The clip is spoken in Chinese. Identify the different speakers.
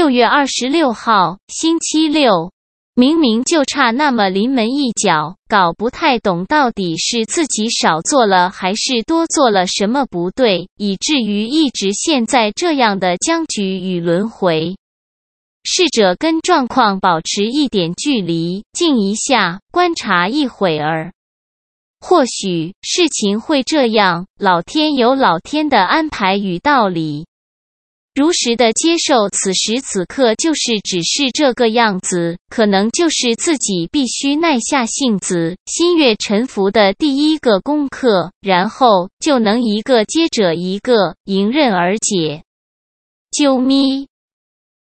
Speaker 1: 六月二十六号，星期六。明明就差那么临门一脚，搞不太懂到底是自己少做了还是多做了什么不对，以至于一直陷在这样的僵局与轮回。试着跟状况保持一点距离，静一下，观察一会儿，或许事情会这样。老天有老天的安排与道理。如实的接受，此时此刻就是只是这个样子，可能就是自己必须耐下性子，心悦诚服的第一个功课，然后就能一个接着一个迎刃而解。啾咪。